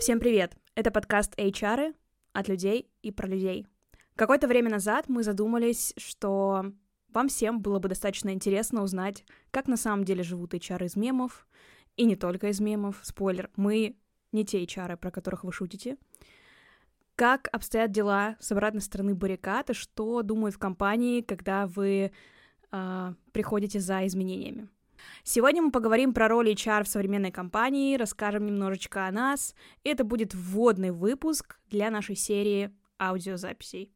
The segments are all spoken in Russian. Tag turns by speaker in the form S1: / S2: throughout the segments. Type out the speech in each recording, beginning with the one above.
S1: Всем привет! Это подкаст HR от людей и про людей. Какое-то время назад мы задумались, что вам всем было бы достаточно интересно узнать, как на самом деле живут HR из мемов, и не только из мемов. Спойлер, мы не те HR, про которых вы шутите. Как обстоят дела с обратной стороны баррикад, и что думают в компании, когда вы э, приходите за изменениями. Сегодня мы поговорим про роль HR в современной компании, расскажем немножечко о нас. Это будет вводный выпуск для нашей серии аудиозаписей.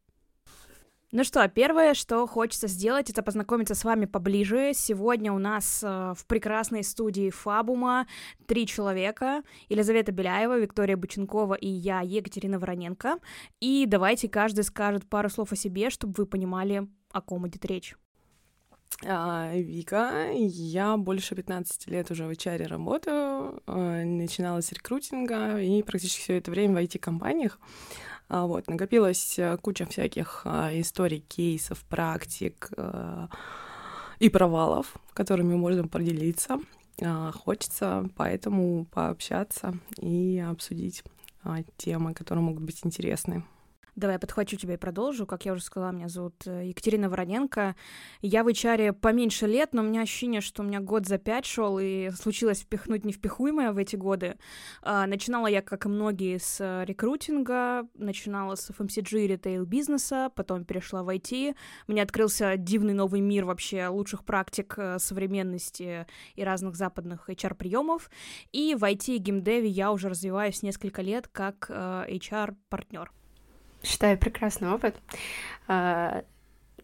S1: Ну что, первое, что хочется сделать, это познакомиться с вами поближе. Сегодня у нас э, в прекрасной студии Фабума три человека. Елизавета Беляева, Виктория Быченкова и я, Екатерина Вороненко. И давайте каждый скажет пару слов о себе, чтобы вы понимали, о ком идет речь.
S2: А, Вика, я больше 15 лет уже в HR работаю, а, начинала с рекрутинга и практически все это время в IT-компаниях. А, вот, накопилась э, куча всяких историй, кейсов, практик и провалов, которыми можно поделиться. Хочется поэтому пообщаться и обсудить темы, которые могут быть интересны.
S1: Давай я подхвачу тебя и продолжу. Как я уже сказала, меня зовут э, Екатерина Вороненко. Я в HR поменьше лет, но у меня ощущение, что у меня год за пять шел, и случилось впихнуть невпихуемое в эти годы. А, начинала я, как и многие, с э, рекрутинга, начинала с FMCG и ритейл-бизнеса, потом перешла в IT. Мне открылся дивный новый мир вообще лучших практик э, современности и разных западных HR-приемов. И в IT и геймдеве я уже развиваюсь несколько лет как HR-партнер.
S3: Считаю прекрасный опыт. А,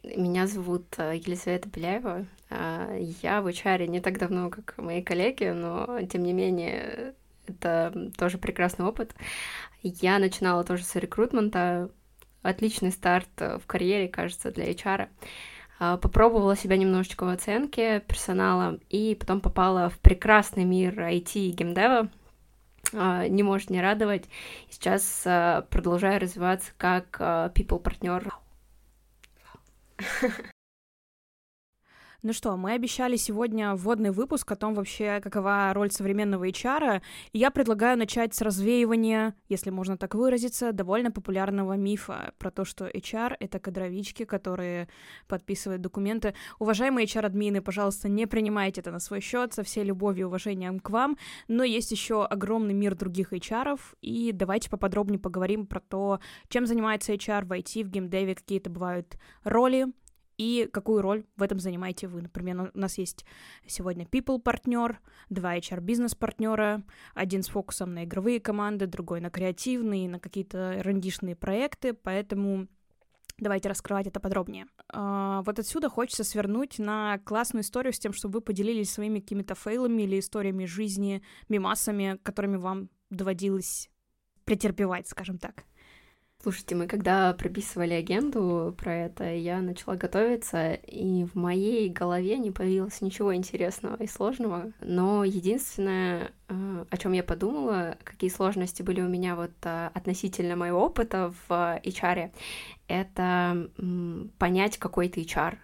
S3: меня зовут а, Елизавета Беляева. А, я в HR не так давно, как мои коллеги, но тем не менее это тоже прекрасный опыт. Я начинала тоже с рекрутмента. Отличный старт в карьере, кажется, для HR. Попробовала себя немножечко в оценке персонала и потом попала в прекрасный мир IT и геймдева, а, не может не радовать. Сейчас а, продолжаю развиваться как а, people-партнер.
S1: Ну что, мы обещали сегодня вводный выпуск о том вообще, какова роль современного HR, и я предлагаю начать с развеивания, если можно так выразиться, довольно популярного мифа про то, что HR — это кадровички, которые подписывают документы. Уважаемые HR-админы, пожалуйста, не принимайте это на свой счет, со всей любовью и уважением к вам, но есть еще огромный мир других HR, и давайте поподробнее поговорим про то, чем занимается HR в IT, в геймдеве, какие-то бывают роли, и какую роль в этом занимаете вы. Например, у нас есть сегодня people партнер, два HR бизнес партнера, один с фокусом на игровые команды, другой на креативные, на какие-то рандишные проекты, поэтому Давайте раскрывать это подробнее. А, вот отсюда хочется свернуть на классную историю с тем, чтобы вы поделились своими какими-то фейлами или историями жизни, мимасами, которыми вам доводилось претерпевать, скажем так.
S3: Слушайте, мы когда прописывали агенду про это, я начала готовиться, и в моей голове не появилось ничего интересного и сложного. Но единственное, э, о чем я подумала, какие сложности были у меня вот э, относительно моего опыта в HR, это понять, какой ты HR,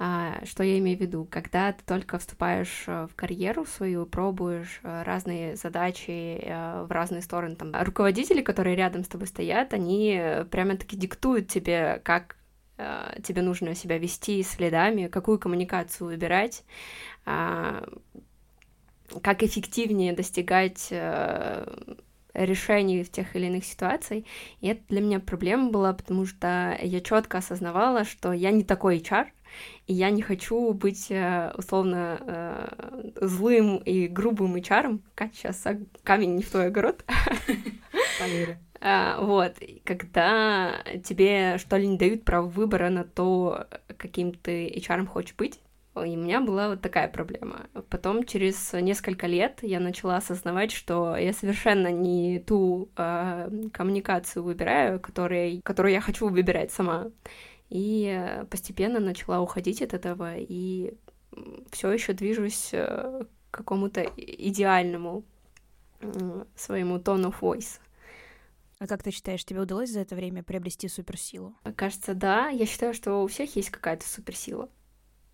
S3: что я имею в виду? Когда ты только вступаешь э, в карьеру свою, пробуешь э, разные задачи э, в разные стороны, там, руководители, которые рядом с тобой стоят, они прямо-таки диктуют тебе, как тебе нужно себя вести следами, какую коммуникацию выбирать, а, как эффективнее достигать решений в тех или иных ситуациях. И это для меня проблема была, потому что я четко осознавала, что я не такой HR, и я не хочу быть э, условно э, злым и грубым HR. Катя, сейчас камень не в твой огород. А, вот, когда тебе что ли не дают право выбора на то, каким ты HR хочешь быть, и у меня была вот такая проблема. Потом, через несколько лет, я начала осознавать, что я совершенно не ту э, коммуникацию выбираю, которой, которую я хочу выбирать сама. И э, постепенно начала уходить от этого, и все еще движусь э, к какому-то идеальному своему of voice.
S1: А как ты считаешь, тебе удалось за это время приобрести суперсилу?
S3: Кажется, да. Я считаю, что у всех есть какая-то суперсила.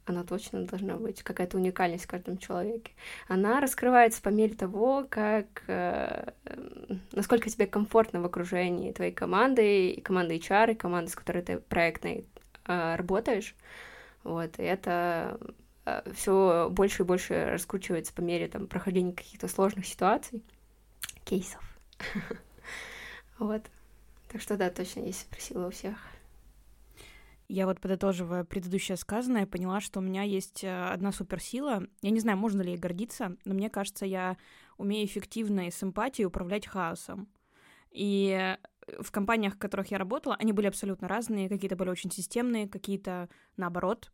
S3: Она точно должна быть, какая-то уникальность в каждом человеке. Она раскрывается по мере того, как э, насколько тебе комфортно в окружении твоей команды, и команды HR, и команды, с которой ты проектной э, работаешь. Вот, и это э, все больше и больше раскручивается по мере там, прохождения каких-то сложных ситуаций, кейсов. Вот. Так что да, точно есть суперсила у всех.
S1: Я вот подытоживая предыдущее сказанное, поняла, что у меня есть э, одна суперсила. Я не знаю, можно ли ей гордиться, но мне кажется, я умею эффективно и с эмпатией управлять хаосом. И в компаниях, в которых я работала, они были абсолютно разные. Какие-то были очень системные, какие-то, наоборот,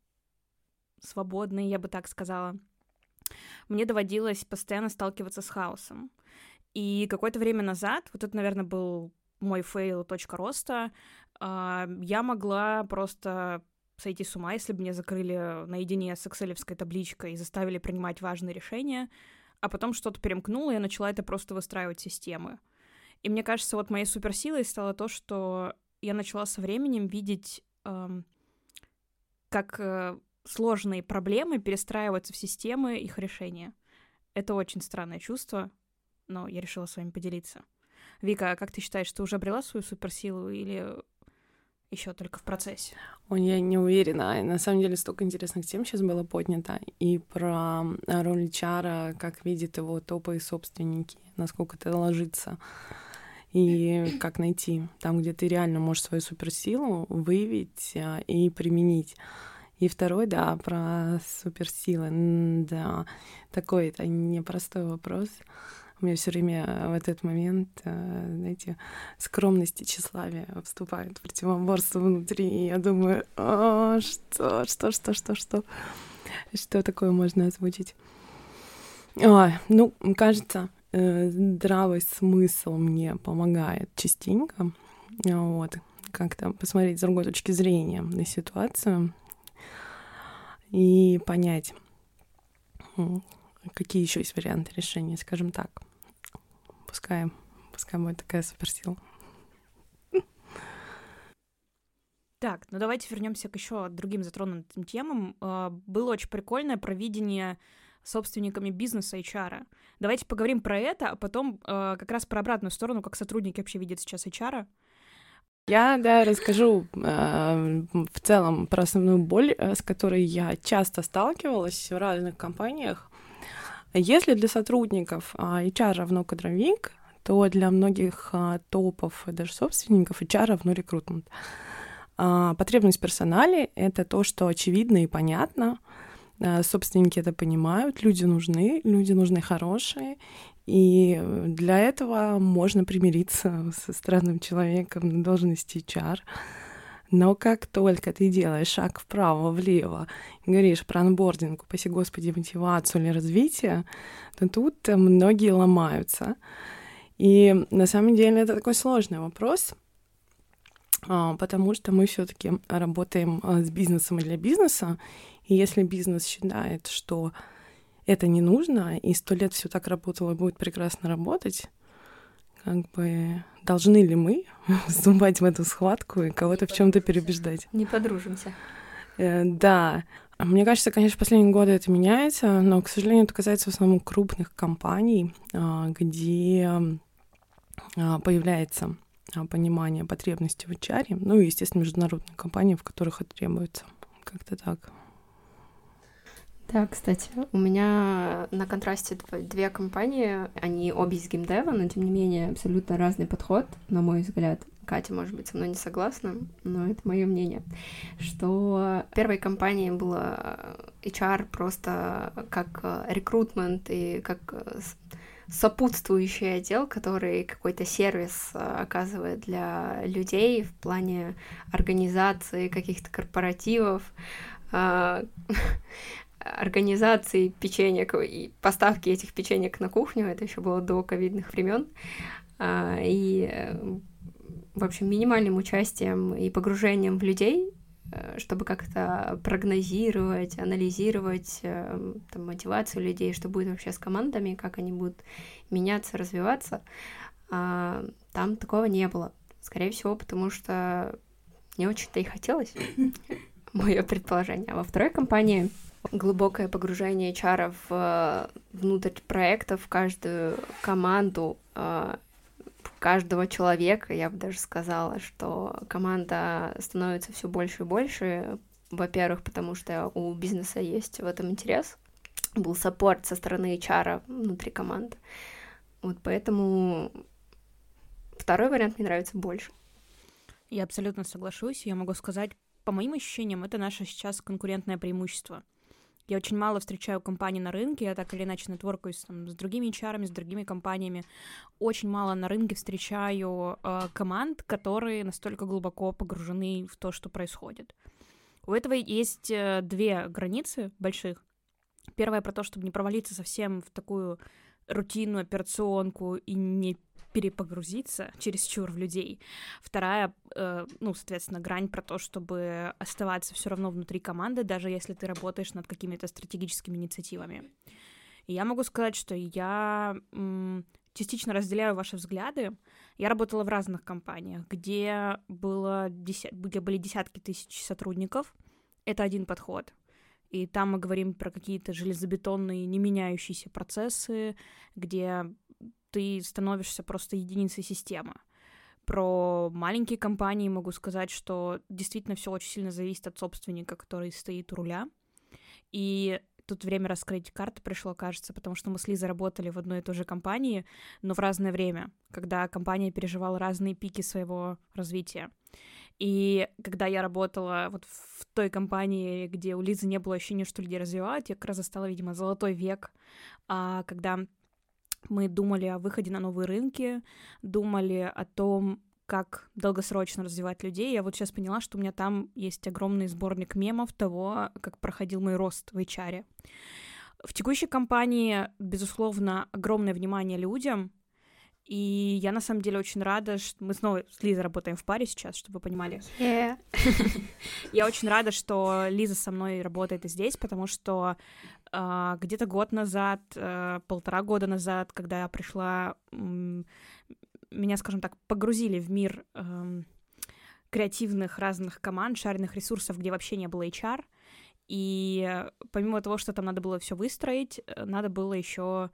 S1: свободные, я бы так сказала. Мне доводилось постоянно сталкиваться с хаосом. И какое-то время назад, вот это, наверное, был мой fail точка роста, а, я могла просто сойти с ума, если бы меня закрыли наедине с экселевской табличкой и заставили принимать важные решения, а потом что-то перемкнуло, и я начала это просто выстраивать системы. И мне кажется, вот моей суперсилой стало то, что я начала со временем видеть, эм, как э, сложные проблемы перестраиваются в системы их решения. Это очень странное чувство, но я решила с вами поделиться. Вика, а как ты считаешь, ты уже обрела свою суперсилу или еще только в процессе?
S2: Ой, я не уверена. На самом деле столько интересных тем сейчас было поднято. И про роль Чара, как видят его топовые собственники, насколько это ложится. И как найти там, где ты реально можешь свою суперсилу выявить а, и применить. И второй, да, про суперсилы. Да, такой это непростой вопрос. У меня все время в этот момент, э, знаете, скромность и тщеславие вступают в противоборство внутри. И я думаю, О, что, что, что, что, что, что такое можно озвучить? А, ну, кажется, э, здравый смысл мне помогает частенько. Вот, как-то посмотреть с другой точки зрения на ситуацию и понять, какие еще есть варианты решения, скажем так пускай, пускай будет такая суперсила.
S1: Так, ну давайте вернемся к еще другим затронутым темам. А, было очень прикольное провидение собственниками бизнеса HR. Давайте поговорим про это, а потом э, как раз про обратную сторону, как сотрудники вообще видят сейчас HR.
S2: Я, да, расскажу э, в целом про основную боль, с которой я часто сталкивалась в разных компаниях. Если для сотрудников HR равно кадровик, то для многих а, топов и даже собственников HR равно рекрутмент. А, потребность в персонале — это то, что очевидно и понятно. А, собственники это понимают, люди нужны, люди нужны хорошие, и для этого можно примириться со странным человеком на должности HR. Но как только ты делаешь шаг вправо, влево, и говоришь про анбординг, упаси господи, мотивацию или развитие, то тут многие ломаются. И на самом деле это такой сложный вопрос, а, потому что мы все-таки работаем а, с бизнесом для бизнеса. И если бизнес считает, что это не нужно, и сто лет все так работало и будет прекрасно работать, как бы должны ли мы вступать в эту схватку и кого-то в чем-то переубеждать?
S3: Не подружимся.
S2: Э, да. Мне кажется, конечно, в последние годы это меняется, но, к сожалению, это касается в основном крупных компаний, а, где а, появляется а, понимание потребностей в HR, ну и, естественно, международные компании, в которых это требуется. Как-то так.
S3: Да, кстати, у меня на контрасте две компании, они обе из геймдева, но тем не менее абсолютно разный подход, на мой взгляд. Катя, может быть, со мной не согласна, но это мое мнение, что первой компании было HR просто как э, рекрутмент и как э, сопутствующий отдел, который какой-то сервис э, оказывает для людей в плане организации каких-то корпоративов, организации печенек и поставки этих печенек на кухню. Это еще было до ковидных времен. И в общем, минимальным участием и погружением в людей, э, чтобы как-то прогнозировать, анализировать э, там, мотивацию людей, что будет вообще с командами, как они будут меняться, развиваться. А, там такого не было. Скорее всего, потому что не очень-то и хотелось, мое предположение. А во второй компании глубокое погружение HR в, внутрь проекта, в каждую команду, каждого человека, я бы даже сказала, что команда становится все больше и больше. Во-первых, потому что у бизнеса есть в этом интерес. Был саппорт со стороны HR внутри команды. Вот поэтому второй вариант мне нравится больше.
S1: Я абсолютно соглашусь. Я могу сказать, по моим ощущениям, это наше сейчас конкурентное преимущество. Я очень мало встречаю компаний на рынке, я так или иначе нетворкаюсь там, с другими HR, с другими компаниями. Очень мало на рынке встречаю э, команд, которые настолько глубоко погружены в то, что происходит. У этого есть э, две границы больших. Первая про то, чтобы не провалиться совсем в такую рутинную операционку и не перепогрузиться чересчур в людей. Вторая, э, ну, соответственно, грань про то, чтобы оставаться все равно внутри команды, даже если ты работаешь над какими-то стратегическими инициативами. И я могу сказать, что я м, частично разделяю ваши взгляды. Я работала в разных компаниях, где, было деся... где были десятки тысяч сотрудников. Это один подход. И там мы говорим про какие-то железобетонные, не меняющиеся процессы, где ты становишься просто единицей системы. Про маленькие компании могу сказать, что действительно все очень сильно зависит от собственника, который стоит у руля. И тут время раскрыть карты пришло, кажется, потому что мы с Лизой работали в одной и той же компании, но в разное время, когда компания переживала разные пики своего развития. И когда я работала вот в той компании, где у Лизы не было ощущения, что людей развивают, я как раз застала, видимо, золотой век, а, когда мы думали о выходе на новые рынки, думали о том, как долгосрочно развивать людей. Я вот сейчас поняла, что у меня там есть огромный сборник мемов того, как проходил мой рост в HR. В текущей компании, безусловно, огромное внимание людям, и я на самом деле очень рада, что мы снова с Лизой работаем в паре сейчас, чтобы вы понимали.
S3: Yeah.
S1: я очень рада, что Лиза со мной работает и здесь, потому что э, где-то год назад, э, полтора года назад, когда я пришла, э, меня, скажем так, погрузили в мир э, креативных разных команд, шаренных ресурсов, где вообще не было HR. И помимо того, что там надо было все выстроить, э, надо было еще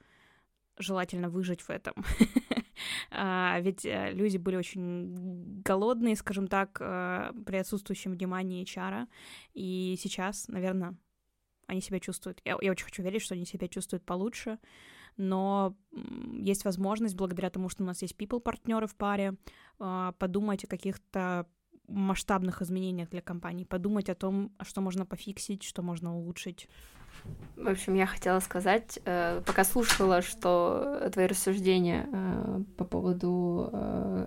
S1: желательно выжить в этом. а, ведь э, люди были очень голодные, скажем так, э, при отсутствующем внимании HR. И сейчас, наверное, они себя чувствуют. Я, я очень хочу верить, что они себя чувствуют получше. Но есть возможность, благодаря тому, что у нас есть people-партнеры в паре, а, подумать о каких-то масштабных изменениях для компании, подумать о том, что можно пофиксить, что можно улучшить.
S3: В общем, я хотела сказать, э, пока слушала, что твои рассуждения э, по поводу э,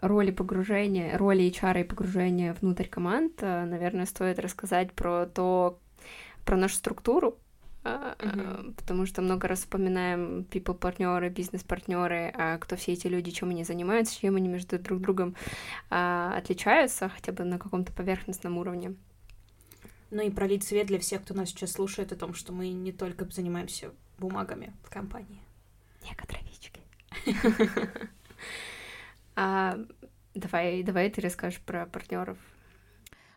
S3: роли погружения, роли HR и погружения внутрь команд, наверное, стоит рассказать про то, про нашу структуру, Uh-huh. потому что много раз вспоминаем people партнеры, бизнес-партнеры, а кто все эти люди, чем они занимаются, чем они между друг другом а, отличаются, хотя бы на каком-то поверхностном уровне.
S1: Ну и пролить свет для всех, кто нас сейчас слушает, о том, что мы не только занимаемся бумагами в компании.
S3: Некотровички. А, давай, давай ты расскажешь про партнеров.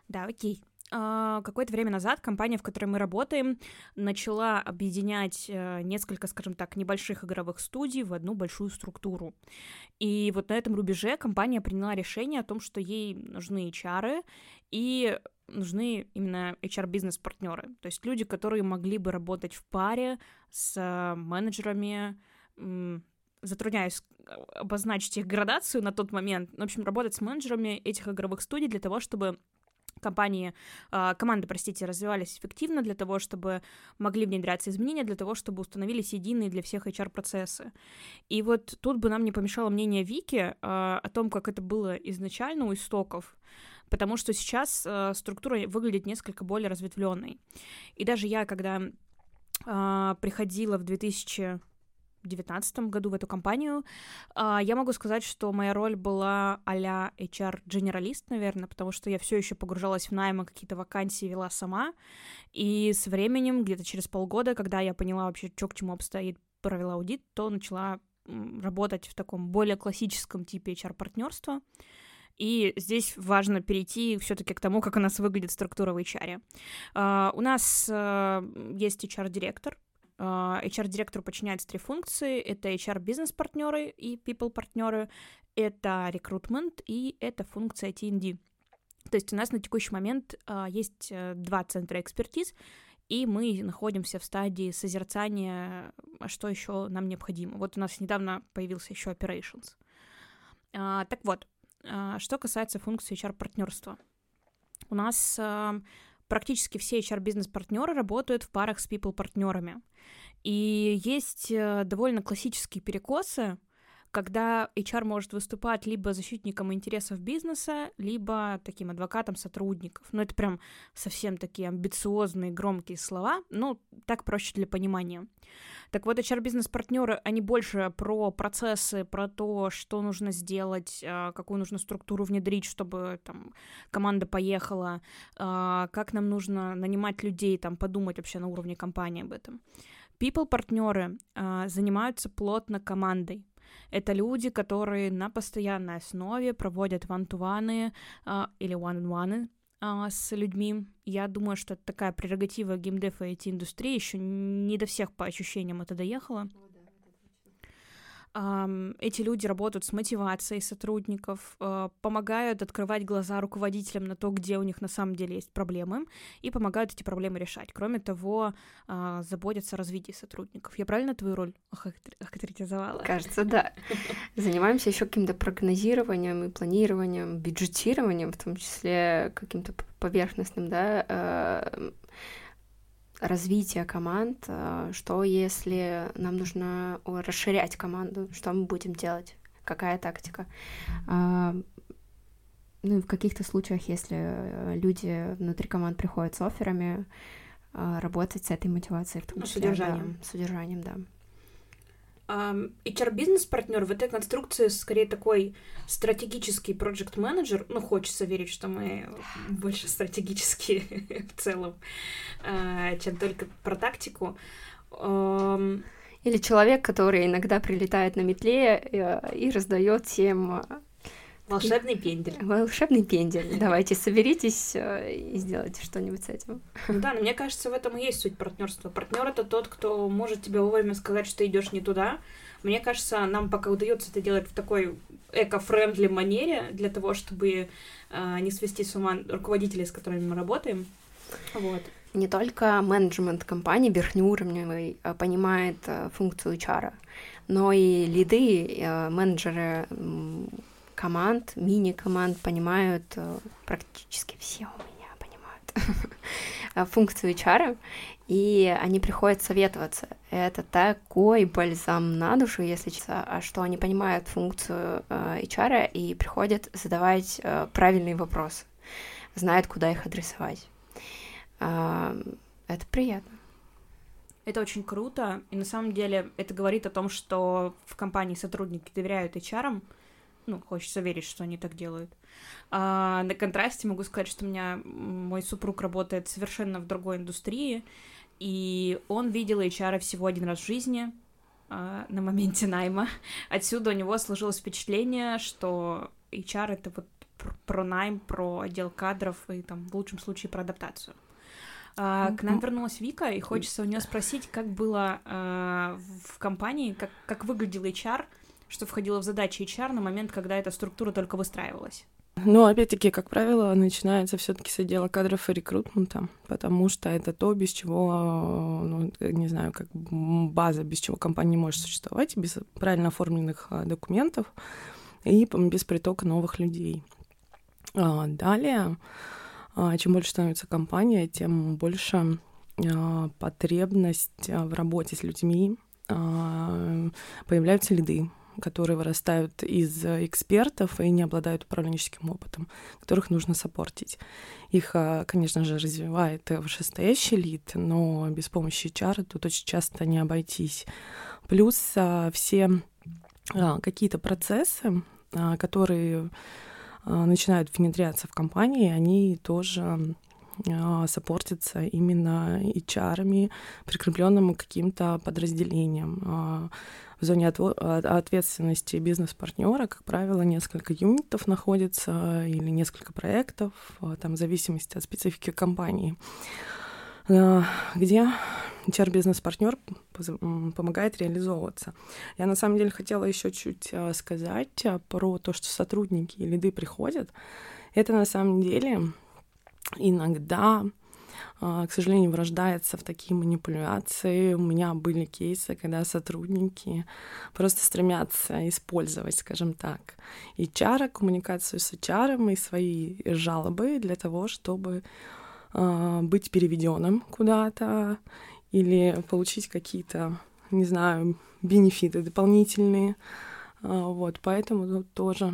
S1: Да, окей. А, какое-то время назад компания, в которой мы работаем, начала объединять э, несколько, скажем так, небольших игровых студий в одну большую структуру. И вот на этом рубеже компания приняла решение о том, что ей нужны HR, и нужны именно HR-бизнес-партнеры, то есть люди, которые могли бы работать в паре с э, менеджерами, затрудняюсь э, обозначить их градацию на тот момент, в общем, работать с менеджерами этих игровых студий для того, чтобы компании, э, команды, простите, развивались эффективно для того, чтобы могли внедряться изменения, для того, чтобы установились единые для всех HR-процессы. И вот тут бы нам не помешало мнение Вики о том, как это было изначально у истоков, потому что сейчас э, структура выглядит несколько более разветвленной. И даже я, когда э, приходила в 2000 2019 году в эту компанию. Uh, я могу сказать, что моя роль была а-ля HR-дженералист, наверное, потому что я все еще погружалась в наймы, какие-то вакансии вела сама. И с временем, где-то через полгода, когда я поняла вообще, что к чему обстоит, провела аудит, то начала работать в таком более классическом типе HR-партнерства. И здесь важно перейти все-таки к тому, как у нас выглядит структура в HR. Uh, у нас uh, есть HR-директор, HR-директору подчиняются три функции. Это HR-бизнес-партнеры и people-партнеры, это рекрутмент и это функция T&D. То есть у нас на текущий момент есть э, два центра экспертиз, и мы находимся в стадии созерцания, а что еще нам необходимо. Вот у нас недавно появился еще operations. А, так вот, а, что касается функции HR-партнерства. У нас а, практически все HR-бизнес-партнеры работают в парах с people-партнерами. И есть а, довольно классические перекосы, когда HR может выступать либо защитником интересов бизнеса, либо таким адвокатом сотрудников. Ну, это прям совсем такие амбициозные, громкие слова, ну, так проще для понимания. Так вот, HR-бизнес-партнеры, они больше про процессы, про то, что нужно сделать, а, какую нужно структуру внедрить, чтобы там команда поехала, а, как нам нужно нанимать людей, там, подумать вообще на уровне компании об этом. People-партнеры а, занимаются плотно командой, это люди, которые на постоянной основе проводят ван-ту-ваны а, или one-on-one а, с людьми. Я думаю, что такая прерогатива геймдефа и IT-индустрии. Еще не до всех по ощущениям это доехало. Эти люди работают с мотивацией сотрудников, э, помогают открывать глаза руководителям на то, где у них на самом деле есть проблемы, и помогают эти проблемы решать. Кроме того, а, заботятся о развитии сотрудников. Я правильно твою роль охарактеризовала?
S3: Кажется, да. Занимаемся еще каким-то прогнозированием и планированием, бюджетированием, в том числе каким-то поверхностным, да, э, развития команд, э, что если нам нужно расширять команду, что мы будем делать, какая тактика. А, ну и в каких-то случаях, если люди внутри команд приходят с офферами, а, работать с этой мотивацией, в том
S1: числе. С содержанием.
S3: Да, с содержанием, да.
S1: HR-бизнес-партнер в этой конструкции скорее такой стратегический проект менеджер Ну, хочется верить, что мы больше стратегические в целом, а, чем только про тактику.
S3: Или человек, который иногда прилетает на метле э, и раздает всем
S1: Волшебный пендель.
S3: Волшебный пендель. Давайте соберитесь э, и сделайте что-нибудь с этим.
S1: Ну да, но мне кажется, в этом и есть суть партнерства. Партнер это тот, кто может тебе вовремя сказать, что идешь не туда. Мне кажется, нам пока удается это делать в такой эко-френдли манере для того, чтобы э, не свести с ума руководителей, с которыми мы работаем. Вот.
S3: Не только менеджмент компании верхнеуровневый э, понимает функцию HR, но и лиды, менеджеры команд, мини-команд понимают, э, практически все у меня понимают функцию HR, и они приходят советоваться. Это такой бальзам на душу, если честно, а что они понимают функцию э, HR и приходят задавать э, правильные вопросы, знают, куда их адресовать. Это приятно.
S1: Это очень круто, и на самом деле это говорит о том, что в компании сотрудники доверяют HR, ну, хочется верить, что они так делают. А, на контрасте могу сказать, что у меня мой супруг работает совершенно в другой индустрии, и он видел HR всего один раз в жизни а, на моменте найма. Отсюда у него сложилось впечатление, что HR — это вот про найм, про отдел кадров и там в лучшем случае про адаптацию. А, к нам вернулась Вика, и хочется у нее спросить, как было а, в компании, как, как выглядел HR — что входило в задачи HR на момент, когда эта структура только выстраивалась?
S2: Ну, опять-таки, как правило, начинается все-таки с отдела кадров и рекрутмента, потому что это то, без чего, ну, не знаю, как база, без чего компания может существовать, без правильно оформленных а, документов и без притока новых людей. А, далее, а, чем больше становится компания, тем больше потребность в работе с людьми, появляются лиды, которые вырастают из экспертов и не обладают управленческим опытом, которых нужно сопортить. Их, а, конечно же, развивает вышестоящий лид, но без помощи HR тут очень часто не обойтись. Плюс все какие-то процессы, которые начинают внедряться в компании, они тоже сопортятся именно HR, прикрепленным к каким-то подразделениям в зоне ответственности бизнес-партнера, как правило, несколько юнитов находится или несколько проектов, а, там в зависимости от специфики компании. э, где HR-бизнес-партнер помогает реализовываться. Я на самом деле хотела еще чуть э, сказать э, про то, что сотрудники и лиды приходят. Это на самом деле иногда к сожалению, врождается в такие манипуляции. У меня были кейсы, когда сотрудники просто стремятся использовать, скажем так, HR, коммуникацию с HR и свои жалобы для того, чтобы э, быть переведенным куда-то или получить какие-то, не знаю, бенефиты дополнительные. Э, вот, поэтому тут тоже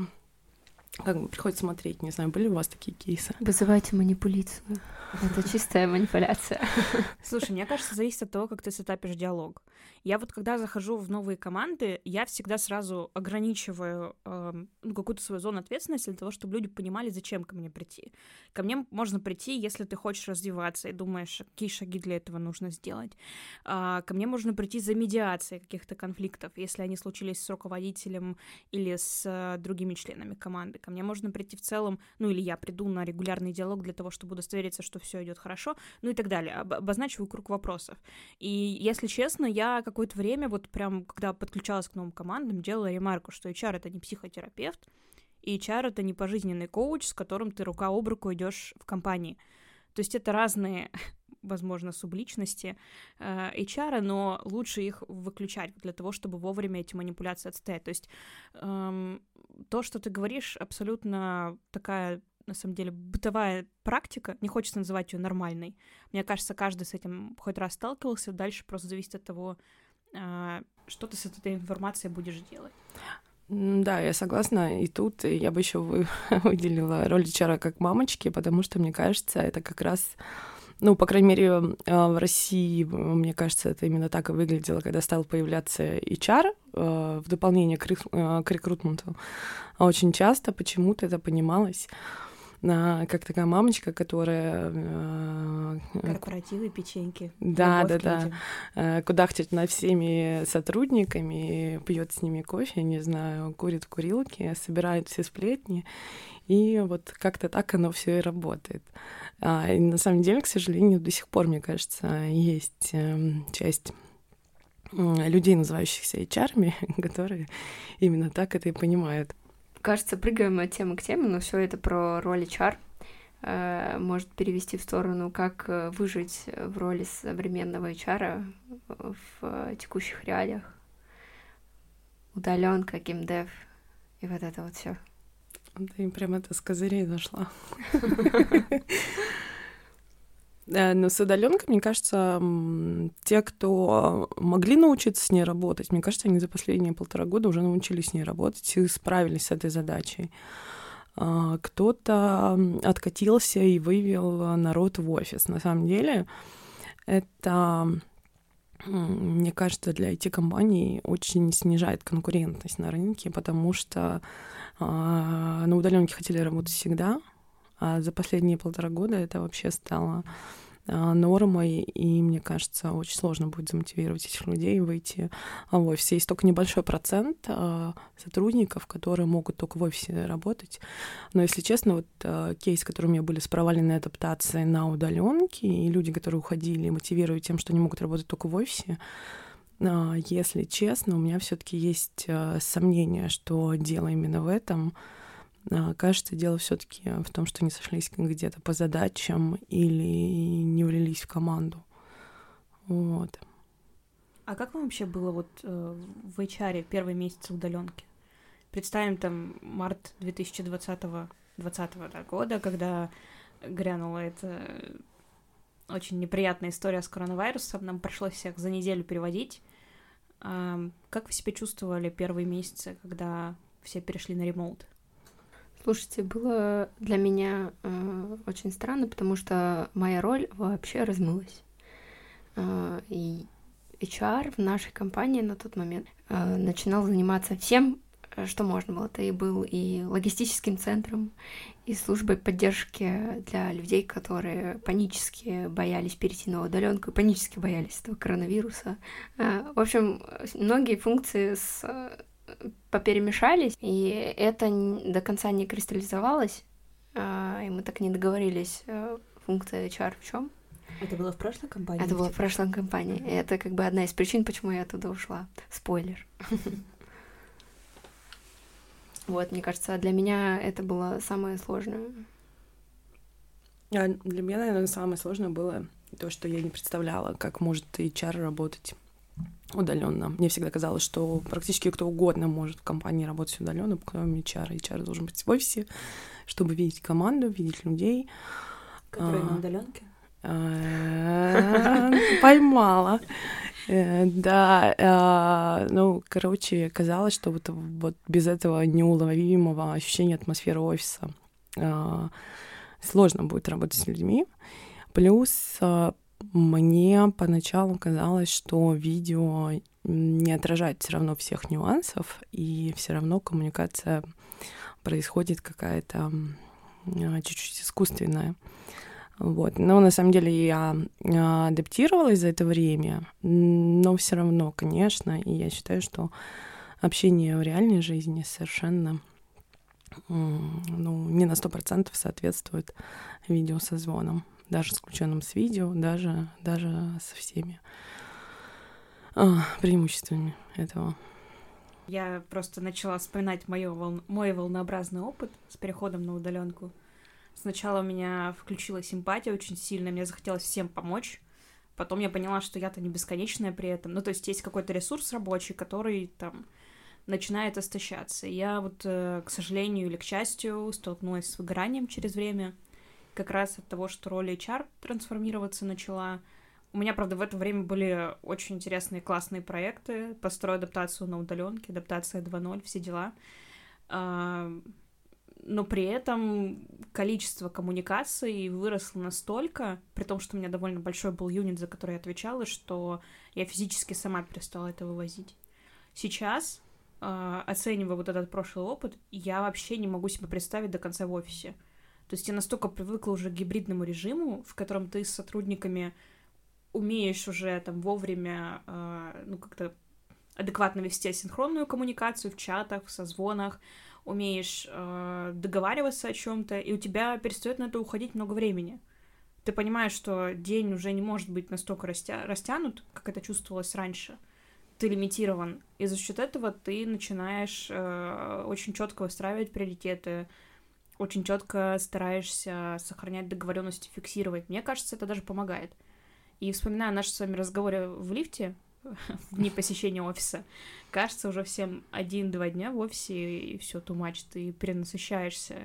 S2: как бы приходится смотреть. Не знаю, были у вас такие кейсы?
S3: Вызывайте манипуляцию. Это чистая манипуляция.
S1: Слушай, мне кажется, зависит от того, как ты сетапишь диалог. Я вот когда захожу в новые команды, я всегда сразу ограничиваю э, ну, какую-то свою зону ответственности для того, чтобы люди понимали, зачем ко мне прийти. Ко мне можно прийти, если ты хочешь развиваться и думаешь, какие шаги для этого нужно сделать. Э, ко мне можно прийти за медиацией каких-то конфликтов, если они случились с руководителем или с э, другими членами команды. Ко мне можно прийти в целом, ну или я приду на регулярный диалог для того, чтобы удостовериться, что все идет хорошо, ну и так далее. Об обозначиваю круг вопросов. И если честно, я какое-то время, вот прям, когда подключалась к новым командам, делала ремарку, что HR — это не психотерапевт, и HR — это не пожизненный коуч, с которым ты рука об руку идешь в компании. То есть это разные, возможно, субличности э, HR, но лучше их выключать для того, чтобы вовремя эти манипуляции отстоять. То есть эм, то, что ты говоришь, абсолютно такая на самом деле, бытовая практика, не хочется называть ее нормальной. Мне кажется, каждый с этим хоть раз сталкивался, дальше просто зависит от того, а, что ты с этой информацией будешь делать.
S2: Да, я согласна. И тут я бы еще вы, выделила роль HR как мамочки, потому что, мне кажется, это как раз ну, по крайней мере, а, в России, мне кажется, это именно так и выглядело, когда стал появляться HR а, в дополнение к, рекрутменту. Очень часто почему-то это понималось как такая мамочка, которая...
S1: Э, Корпоративы, печеньки.
S2: Да, да, да. Э, кудахтит над всеми сотрудниками, пьет с ними кофе, не знаю, курит в курилке, собирает все сплетни. И вот как-то так оно все и работает. А, и на самом деле, к сожалению, до сих пор, мне кажется, есть эм, часть людей, называющихся HR, которые именно так это и понимают.
S3: Кажется, прыгаем от темы к теме, но все это про роли чар э, может перевести в сторону, как э, выжить в роли современного HR в текущих реалиях. Удаленка, геймдев и вот это вот все.
S2: Ты прям это с козырей зашла. Э, но с удаленкой, мне кажется, те, кто могли научиться с ней работать, мне кажется, они за последние полтора года уже научились с ней работать и справились с этой задачей. А, кто-то откатился и вывел народ в офис. На самом деле, это, мне кажется, для IT-компаний очень снижает конкурентность на рынке, потому что а, на удаленке хотели работать всегда, а за последние полтора года это вообще стало а, нормой, и мне кажется, очень сложно будет замотивировать этих людей выйти в офис. Есть только небольшой процент а, сотрудников, которые могут только в офисе работать. Но, если честно, вот а, кейс, который у меня были с проваленной адаптацией на удаленке, и люди, которые уходили, мотивируют тем, что они могут работать только в офисе, если честно, у меня все-таки есть сомнение, что дело именно в этом. А, кажется, дело все-таки в том, что не сошлись где-то по задачам или не влились в команду. Вот.
S1: А как вам вообще было вот э, в HR первые месяцы удаленки? Представим там март 2020, 2020 да, года, когда грянула эта очень неприятная история с коронавирусом, нам пришлось всех за неделю переводить. А, как вы себя чувствовали первые месяцы, когда все перешли на ремоут?
S3: Слушайте, было для меня э, очень странно, потому что моя роль вообще размылась. Э, и HR в нашей компании на тот момент э, начинал заниматься всем, э, что можно было. Это и был и логистическим центром, и службой поддержки для людей, которые панически боялись перейти на удаленку, панически боялись этого коронавируса. Э, в общем, многие функции с поперемешались, и это до конца не кристаллизовалось, а, и мы так не договорились, э, функция HR в чем.
S1: Это было в прошлой компании?
S3: Это было в прошлой компании. И это как бы одна из причин, почему я оттуда ушла. Спойлер. Вот, мне кажется, для меня это было самое сложное.
S2: А для меня, наверное, самое сложное было то, что я не представляла, как может HR работать удаленно. Мне всегда казалось, что практически кто угодно может в компании работать удаленно, кроме HR. HR должен быть в офисе, чтобы видеть команду, видеть людей.
S1: Которые на удаленке?
S2: А, поймала. Э, да, а, ну, короче, казалось, что вот, вот без этого неуловимого ощущения атмосферы офиса а, сложно будет работать с людьми. Плюс мне поначалу казалось, что видео не отражает все равно всех нюансов, и все равно коммуникация происходит какая-то чуть-чуть искусственная. Вот. Но на самом деле я а, адаптировалась за это время, но все равно, конечно, и я считаю, что общение в реальной жизни совершенно ну, не на сто процентов соответствует видеосозвонам, даже с включенным с видео, даже, даже со всеми а, преимуществами этого.
S1: Я просто начала вспоминать моё, вол... мой волнообразный опыт с переходом на удаленку. Сначала у меня включилась эмпатия очень сильно, мне захотелось всем помочь. Потом я поняла, что я-то не бесконечная при этом. Ну, то есть есть какой-то ресурс рабочий, который там начинает истощаться. Я вот, э, к сожалению или к счастью, столкнулась с выгоранием через время, как раз от того, что роль HR трансформироваться начала. У меня, правда, в это время были очень интересные, классные проекты. Построю адаптацию на удаленке, адаптация 2.0, все дела. А, но при этом количество коммуникаций выросло настолько, при том, что у меня довольно большой был юнит, за который я отвечала, что я физически сама перестала это вывозить. Сейчас, э, оценивая вот этот прошлый опыт, я вообще не могу себе представить до конца в офисе. То есть я настолько привыкла уже к гибридному режиму, в котором ты с сотрудниками умеешь уже там вовремя, э, ну, как-то адекватно вести асинхронную коммуникацию в чатах, в созвонах, умеешь э, договариваться о чем-то, и у тебя перестает на это уходить много времени. Ты понимаешь, что день уже не может быть настолько растя... растянут, как это чувствовалось раньше. Ты лимитирован. И за счет этого ты начинаешь э, очень четко выстраивать приоритеты, очень четко стараешься сохранять договоренности, фиксировать. Мне кажется, это даже помогает. И вспоминая наши с вами разговоры в лифте, в дни посещения офиса. Кажется, уже всем один-два дня в офисе, и все тумач, ты перенасыщаешься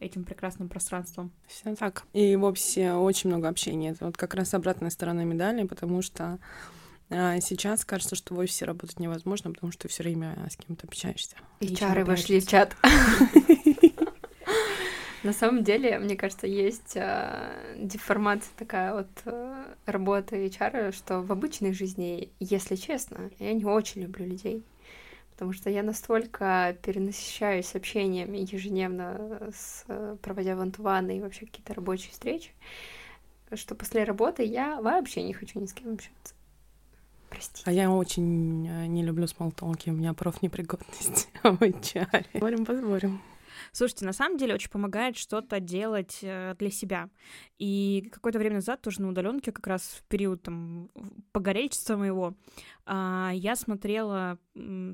S1: этим прекрасным пространством.
S2: Все так. И в офисе очень много общения. Это вот как раз обратная сторона медали, потому что а сейчас кажется, что в офисе работать невозможно, потому что ты все время с кем-то общаешься.
S3: И чары вошли в чат. На самом деле, мне кажется, есть э, деформация такая вот э, работы HR, что в обычной жизни, если честно, я не очень люблю людей. Потому что я настолько перенасыщаюсь общением ежедневно, с, проводя вантуваны и вообще какие-то рабочие встречи, что после работы я вообще не хочу ни с кем общаться. Простите.
S2: А я очень не люблю смолтолки, у меня профнепригодность в HR. Посмотрим, посмотрим.
S1: Слушайте, на самом деле очень помогает что-то делать э, для себя. И какое-то время назад, тоже на удаленке, как раз в период там погорельчества моего, а, я смотрела,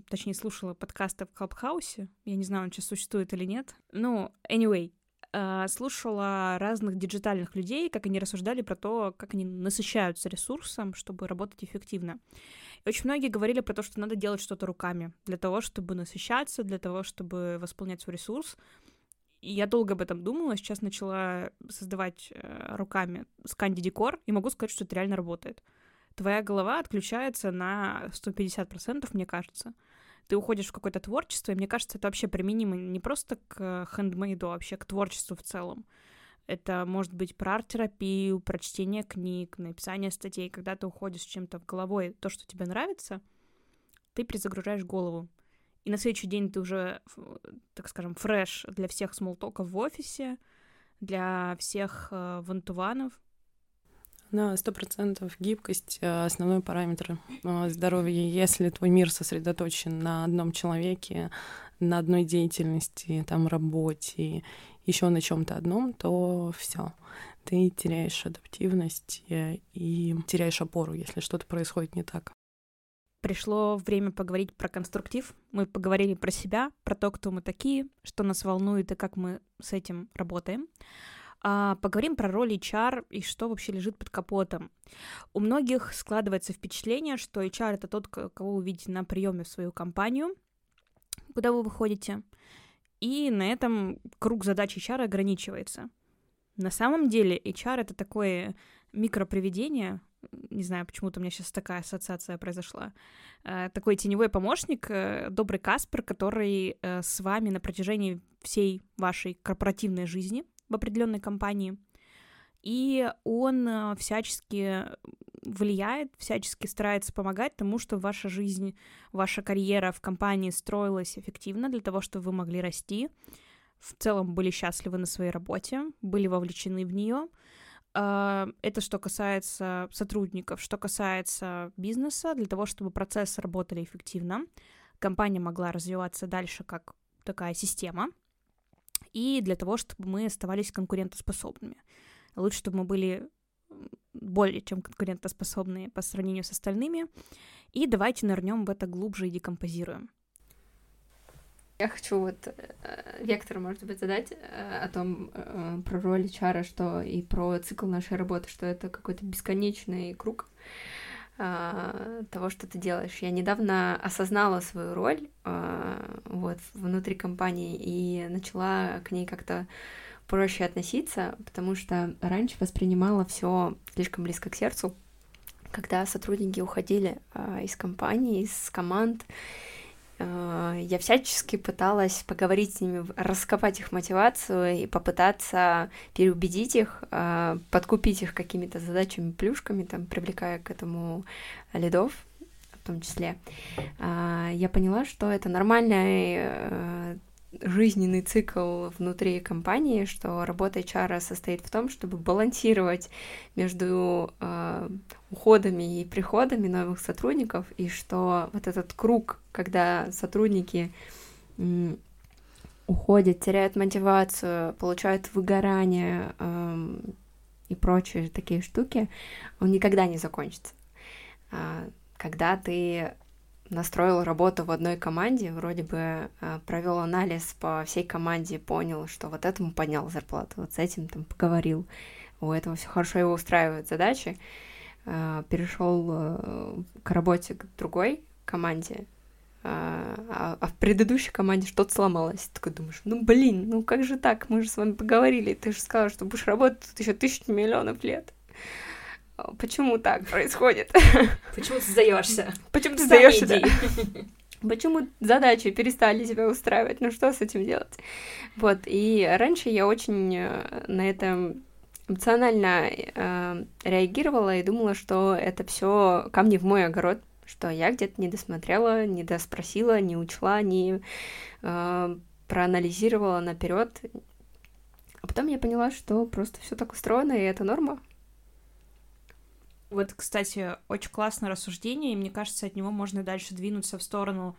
S1: точнее, слушала подкасты в Клабхаусе. Я не знаю, он сейчас существует или нет. Ну, anyway, а, слушала разных диджитальных людей, как они рассуждали про то, как они насыщаются ресурсом, чтобы работать эффективно. Очень многие говорили про то, что надо делать что-то руками для того, чтобы насыщаться, для того, чтобы восполнять свой ресурс. И я долго об этом думала, сейчас начала создавать э, руками сканди декор, и могу сказать, что это реально работает. Твоя голова отключается на 150%, мне кажется. Ты уходишь в какое-то творчество, и мне кажется, это вообще применимо не просто к хендмейду, а вообще к творчеству в целом. Это может быть про арт-терапию, про чтение книг, написание статей. Когда ты уходишь чем-то в головой, то, что тебе нравится, ты перезагружаешь голову. И на следующий день ты уже, так скажем, фреш для всех смолтоков в офисе, для всех э, вантуванов.
S2: Да, сто процентов гибкость э, — основной параметр э, здоровья. Если твой мир сосредоточен на одном человеке, на одной деятельности, там, работе еще на чем-то одном, то все. ты теряешь адаптивность э, и теряешь опору, если что-то происходит не так.
S1: Пришло время поговорить про конструктив. Мы поговорили про себя, про то, кто мы такие, что нас волнует и как мы с этим работаем. А, поговорим про роль HR и что вообще лежит под капотом. У многих складывается впечатление, что HR это тот, кого вы видите на приеме в свою компанию, куда вы выходите, и на этом круг задач HR ограничивается. На самом деле HR это такое микроприведение, не знаю, почему-то у меня сейчас такая ассоциация произошла, э, такой теневой помощник, э, добрый Каспер, который э, с вами на протяжении всей вашей корпоративной жизни в определенной компании, и он всячески влияет, всячески старается помогать тому, что ваша жизнь, ваша карьера в компании строилась эффективно для того, чтобы вы могли расти, в целом были счастливы на своей работе, были вовлечены в нее. А, это что касается сотрудников, что касается бизнеса, для того, чтобы процессы работали эффективно, компания могла развиваться дальше как такая система, и для того, чтобы мы оставались конкурентоспособными. Лучше, чтобы мы были более чем конкурентоспособные по сравнению с остальными. И давайте нырнем в это глубже и декомпозируем.
S3: Я хочу вот э, вектор, может быть, задать э, о том, э, про роль HR, что и про цикл нашей работы, что это какой-то бесконечный круг э, того, что ты делаешь. Я недавно осознала свою роль э, вот внутри компании и начала к ней как-то проще относиться, потому что раньше воспринимала все слишком близко к сердцу, когда сотрудники уходили э, из компании, из команд, Э, я всячески пыталась поговорить с ними, раскопать их мотивацию и попытаться переубедить их, э, подкупить их какими-то задачами, плюшками, там, привлекая к этому лидов в том числе. Э, я поняла, что это нормальный жизненный цикл внутри компании, что работа HR состоит в том, чтобы балансировать между э, уходами и приходами новых сотрудников, и что вот этот круг, когда сотрудники э, уходят, теряют мотивацию, получают выгорание э, и прочие такие штуки, он никогда не закончится. Э, когда ты настроил работу в одной команде, вроде бы э, провел анализ по всей команде, понял, что вот этому поднял зарплату, вот с этим там поговорил, у этого все хорошо его устраивают задачи, э, перешел э, к работе к другой команде, а, а в предыдущей команде что-то сломалось. Ты такой думаешь, ну блин, ну как же так, мы же с вами поговорили, ты же сказала, что будешь работать тут еще тысячу миллионов лет. Почему так происходит?
S1: Почему ты сдаешься?
S3: Почему ты сдаешься? Да? Почему задачи перестали тебя устраивать? Ну что с этим делать? Вот, и раньше я очень э, на это эмоционально э, реагировала и думала, что это все камни в мой огород, что я где-то не досмотрела, не доспросила, не учла, не э, проанализировала наперед. А потом я поняла, что просто все так устроено, и это норма.
S1: Вот, кстати, очень классное рассуждение, и мне кажется, от него можно дальше двинуться в сторону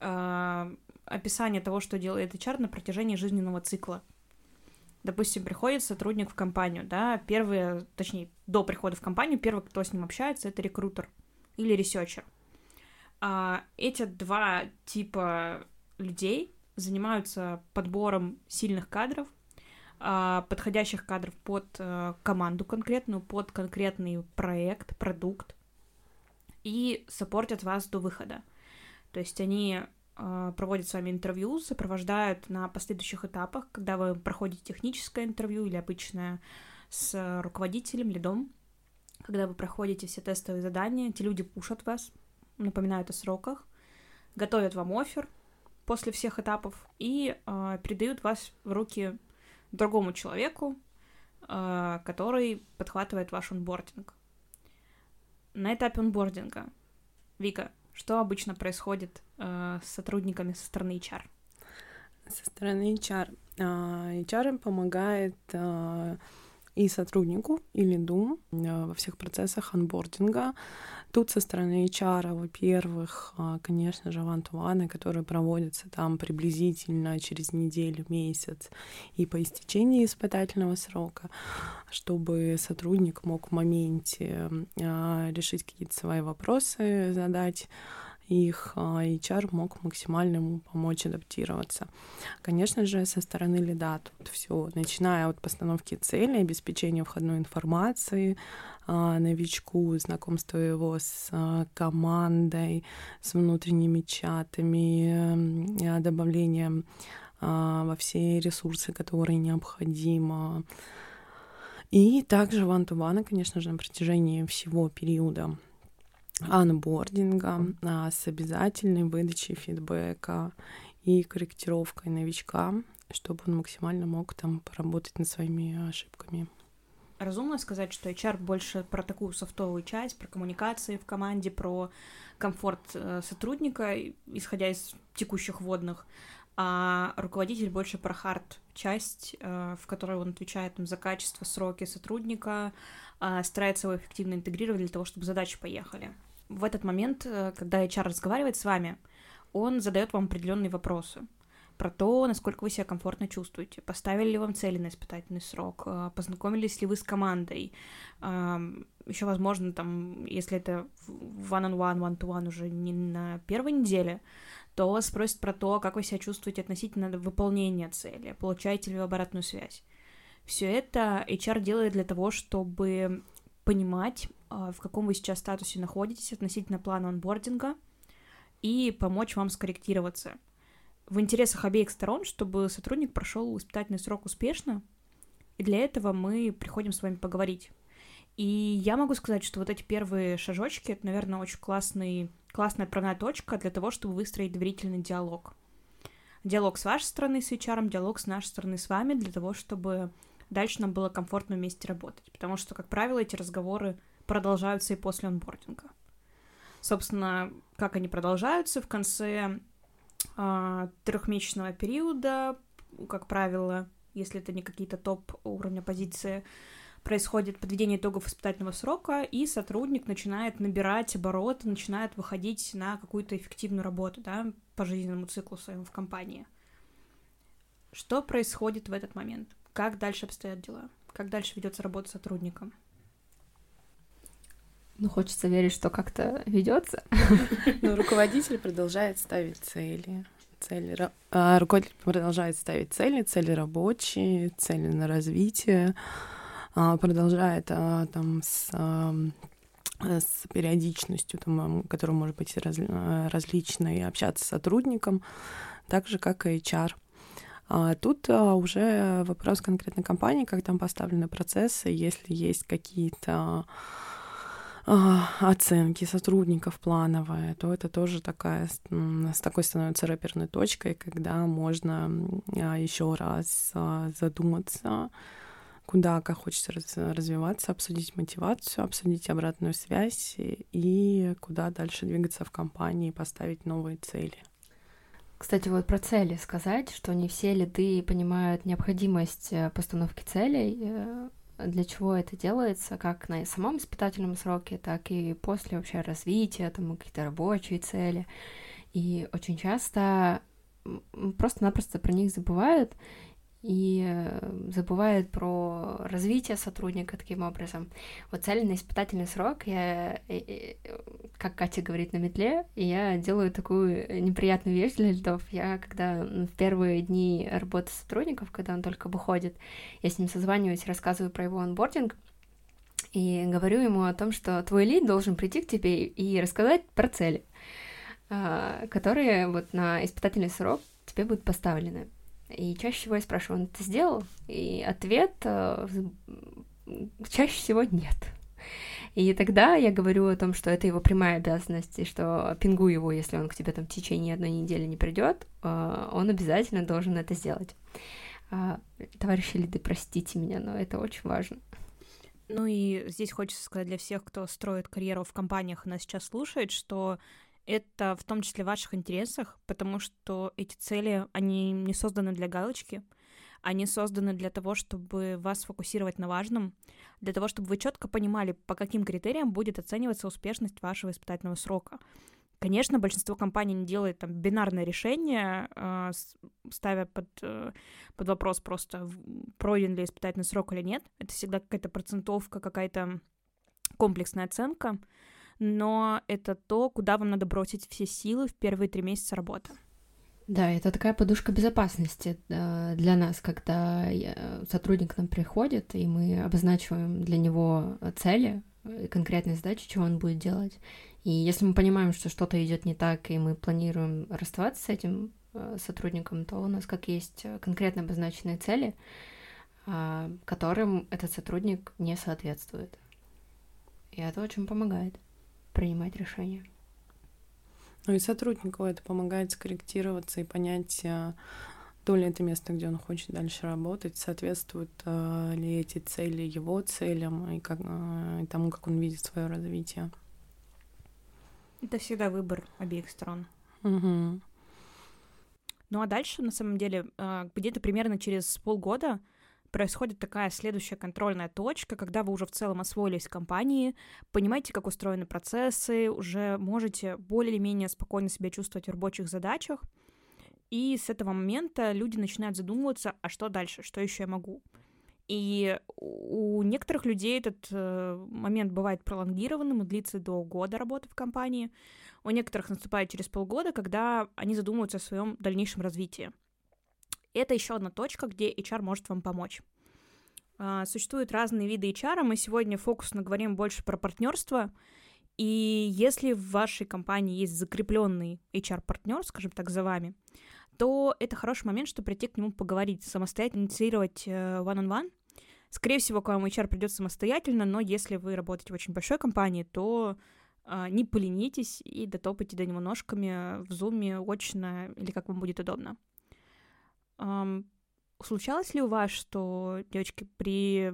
S1: э, описания того, что делает HR на протяжении жизненного цикла. Допустим, приходит сотрудник в компанию, да, первый, точнее, до прихода в компанию, первый, кто с ним общается, это рекрутер или researcher. А эти два типа людей занимаются подбором сильных кадров, подходящих кадров под э, команду конкретную, под конкретный проект, продукт, и саппортят вас до выхода. То есть они э, проводят с вами интервью, сопровождают на последующих этапах, когда вы проходите техническое интервью или обычное с руководителем, лидом, когда вы проходите все тестовые задания, эти люди пушат вас, напоминают о сроках, готовят вам офер после всех этапов и э, передают вас в руки другому человеку, э, который подхватывает ваш онбординг. На этапе онбординга, Вика, что обычно происходит э, с сотрудниками со стороны HR?
S2: Со стороны HR. HR им помогает и сотруднику, и лиду э, во всех процессах анбординга. Тут со стороны HR, во-первых, а, конечно же, вантуваны, которые проводятся там приблизительно через неделю, месяц и по истечении испытательного срока, чтобы сотрудник мог в моменте а, решить какие-то свои вопросы, задать их а, HR мог максимально ему помочь адаптироваться. Конечно же, со стороны лида тут все, начиная от постановки цели, обеспечения входной информации а, новичку, знакомства его с а, командой, с внутренними чатами, добавлением во все ресурсы, которые необходимо. И также ван-ту-вана, конечно же, на протяжении всего периода анбординга а, с обязательной выдачей фидбэка и корректировкой новичка, чтобы он максимально мог там поработать над своими ошибками.
S1: Разумно сказать, что HR больше про такую софтовую часть, про коммуникации в команде, про комфорт э, сотрудника, исходя из текущих водных, а руководитель больше про хард часть, э, в которой он отвечает там, за качество, сроки сотрудника, а, старается его эффективно интегрировать для того, чтобы задачи поехали в этот момент, э, когда HR разговаривает с вами, он задает вам определенные вопросы про то, насколько вы себя комфортно чувствуете, поставили ли вам цели на испытательный срок, э, познакомились ли вы с командой, еще, возможно, там, если это one-on-one, one-to-one уже не на первой неделе, то вас спросят про то, как вы себя чувствуете относительно выполнения цели, получаете ли вы обратную связь. Все это HR делает для того, чтобы понимать, в каком вы сейчас статусе находитесь относительно плана онбординга и помочь вам скорректироваться. В интересах обеих сторон, чтобы сотрудник прошел испытательный срок успешно, и для этого мы приходим с вами поговорить. И я могу сказать, что вот эти первые шажочки, это, наверное, очень классный, классная отправная точка для того, чтобы выстроить доверительный диалог. Диалог с вашей стороны с HR, диалог с нашей стороны с вами, для того, чтобы дальше нам было комфортно вместе работать. Потому что, как правило, эти разговоры продолжаются и после онбординга. Собственно, как они продолжаются в конце э, трехмесячного периода, как правило, если это не какие-то топ уровня позиции, происходит подведение итогов испытательного срока, и сотрудник начинает набирать обороты, начинает выходить на какую-то эффективную работу, да, по жизненному циклу своему в компании. Что происходит в этот момент? Как дальше обстоят дела? Как дальше ведется работа с сотрудником?
S3: Ну, хочется верить, что как-то ведется.
S2: Но руководитель продолжает ставить цели. Цели, а, руководитель продолжает ставить цели, цели рабочие, цели на развитие, а, продолжает а, там с с периодичностью, там, которая может быть раз, различной, общаться с сотрудником, так же, как и HR. А тут а, уже вопрос конкретной компании, как там поставлены процессы, если есть какие-то а, оценки сотрудников плановые, то это тоже такая, с такой становится рэперной точкой, когда можно а, еще раз а, задуматься, куда, как хочется развиваться, обсудить мотивацию, обсудить обратную связь и куда дальше двигаться в компании, поставить новые цели.
S3: Кстати, вот про цели сказать, что не все лиды понимают необходимость э, постановки целей, э, для чего это делается, как на самом испытательном сроке, так и после вообще развития, там какие-то рабочие цели. И очень часто просто-напросто про них забывают, и э, забывает про развитие сотрудника таким образом. Вот цель на испытательный срок, я, э, э, как Катя говорит на метле, я делаю такую неприятную вещь для льдов. Я, когда в первые дни работы сотрудников, когда он только выходит, я с ним созваниваюсь, рассказываю про его онбординг, и говорю ему о том, что твой лид должен прийти к тебе и рассказать про цели, а, которые вот на испытательный срок тебе будут поставлены. И чаще всего я спрашиваю, он это сделал? И ответ э, чаще всего нет. И тогда я говорю о том, что это его прямая обязанность, и что пингу его, если он к тебе там в течение одной недели не придет, э, он обязательно должен это сделать. А, товарищи лиды, простите меня, но это очень важно.
S1: Ну и здесь хочется сказать для всех, кто строит карьеру в компаниях и нас сейчас слушает, что это в том числе в ваших интересах, потому что эти цели, они не созданы для галочки, Они созданы для того, чтобы вас фокусировать на важном, для того, чтобы вы четко понимали, по каким критериям будет оцениваться успешность вашего испытательного срока. Конечно, большинство компаний не делает там бинарное решение, э, ставя под, э, под вопрос просто, пройден ли испытательный срок или нет. Это всегда какая-то процентовка, какая-то комплексная оценка, но это то, куда вам надо бросить все силы в первые три месяца работы.
S3: Да, это такая подушка безопасности э, для нас, когда сотрудник к нам приходит, и мы обозначиваем для него цели, конкретные задачи, чего он будет делать. И если мы понимаем, что что-то идет не так, и мы планируем расставаться с этим э, сотрудником, то у нас как есть конкретно обозначенные цели, а, которым этот сотрудник не соответствует. И это очень помогает принимать решения.
S2: Ну и сотруднику это помогает скорректироваться и понять, э, то ли это место, где он хочет дальше работать, соответствуют э, ли эти цели его целям и, как, и тому, как он видит свое развитие.
S1: Это всегда выбор обеих сторон.
S2: Угу.
S1: Ну а дальше, на самом деле, где-то примерно через полгода происходит такая следующая контрольная точка, когда вы уже в целом освоились в компании, понимаете, как устроены процессы, уже можете более или менее спокойно себя чувствовать в рабочих задачах. И с этого момента люди начинают задумываться, а что дальше, что еще я могу. И у некоторых людей этот э, момент бывает пролонгированным и длится до года работы в компании. У некоторых наступает через полгода, когда они задумываются о своем дальнейшем развитии. Это еще одна точка, где HR может вам помочь. Э, существуют разные виды HR, мы сегодня фокусно говорим больше про партнерство. И если в вашей компании есть закрепленный HR-партнер, скажем так, за вами, то это хороший момент, чтобы прийти к нему поговорить, самостоятельно инициировать э, one-on-one. Скорее всего, к вам HR придет самостоятельно, но если вы работаете в очень большой компании, то э, не поленитесь и дотопайте до него ножками в зуме, очно или как вам будет удобно. Случалось ли у вас, что, девочки, при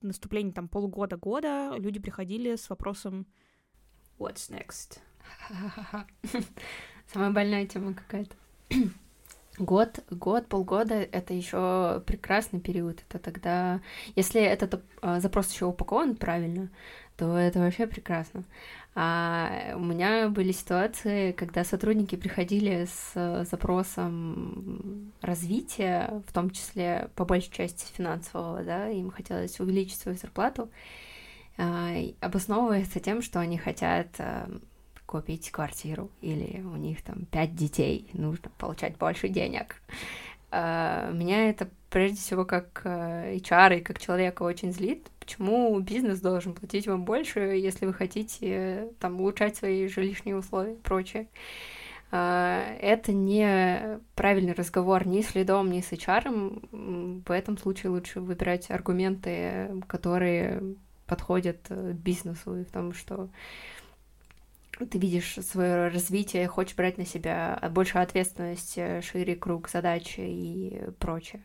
S1: наступлении там полугода-года люди приходили с вопросом «What's next?»
S3: Самая больная тема какая-то. Год, год, полгода — это еще прекрасный период. Это тогда, если этот э, запрос еще упакован правильно, то это вообще прекрасно. А у меня были ситуации, когда сотрудники приходили с запросом развития, в том числе по большей части финансового, да, им хотелось увеличить свою зарплату, э, обосновывается тем, что они хотят э, купить квартиру, или у них там пять детей, нужно получать больше денег. А, меня это прежде всего как э, HR и как человека очень злит. Почему бизнес должен платить вам больше, если вы хотите там улучшать свои жилищные условия и прочее? А, это не правильный разговор ни с лидом, ни с HR. В этом случае лучше выбирать аргументы, которые подходят э, бизнесу и в том, что ты видишь свое развитие, хочешь брать на себя больше ответственности, шире круг задач и прочее.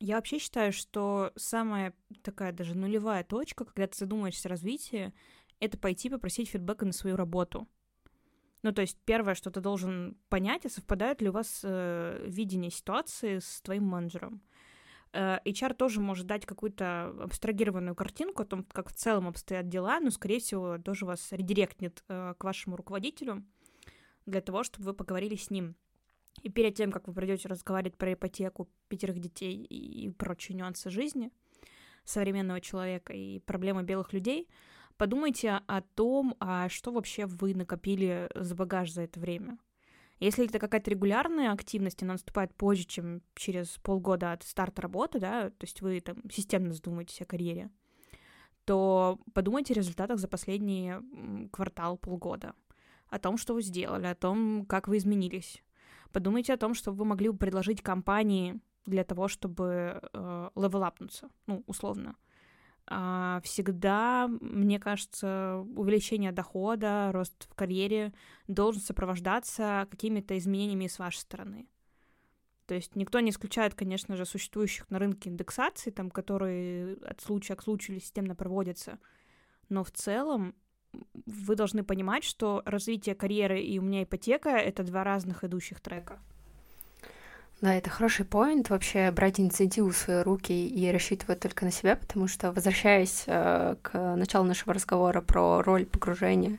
S1: Я вообще считаю, что самая такая даже нулевая точка, когда ты задумаешься о развитии, это пойти попросить фидбэка на свою работу. Ну, то есть первое, что ты должен понять, а совпадает ли у вас э, видение ситуации с твоим менеджером. Э, HR тоже может дать какую-то абстрагированную картинку о том, как в целом обстоят дела, но, скорее всего, тоже вас редиректнет э, к вашему руководителю для того, чтобы вы поговорили с ним. И перед тем, как вы придете разговаривать про ипотеку пятерых детей и прочие нюансы жизни современного человека и проблемы белых людей, подумайте о том, а что вообще вы накопили за багаж за это время. Если это какая-то регулярная активность, она наступает позже, чем через полгода от старта работы, да, то есть вы там системно задумаетесь о карьере, то подумайте о результатах за последний квартал, полгода, о том, что вы сделали, о том, как вы изменились. Подумайте о том, что вы могли бы предложить компании для того, чтобы э, левелапнуться, ну, условно. А, всегда, мне кажется, увеличение дохода, рост в карьере должен сопровождаться какими-то изменениями с вашей стороны. То есть никто не исключает, конечно же, существующих на рынке индексаций, там, которые от случая к случаю или системно проводятся. Но в целом вы должны понимать, что развитие карьеры и у меня ипотека — это два разных идущих трека.
S3: Да, это хороший поинт вообще брать инициативу в свои руки и рассчитывать только на себя, потому что, возвращаясь э, к началу нашего разговора про роль погружения,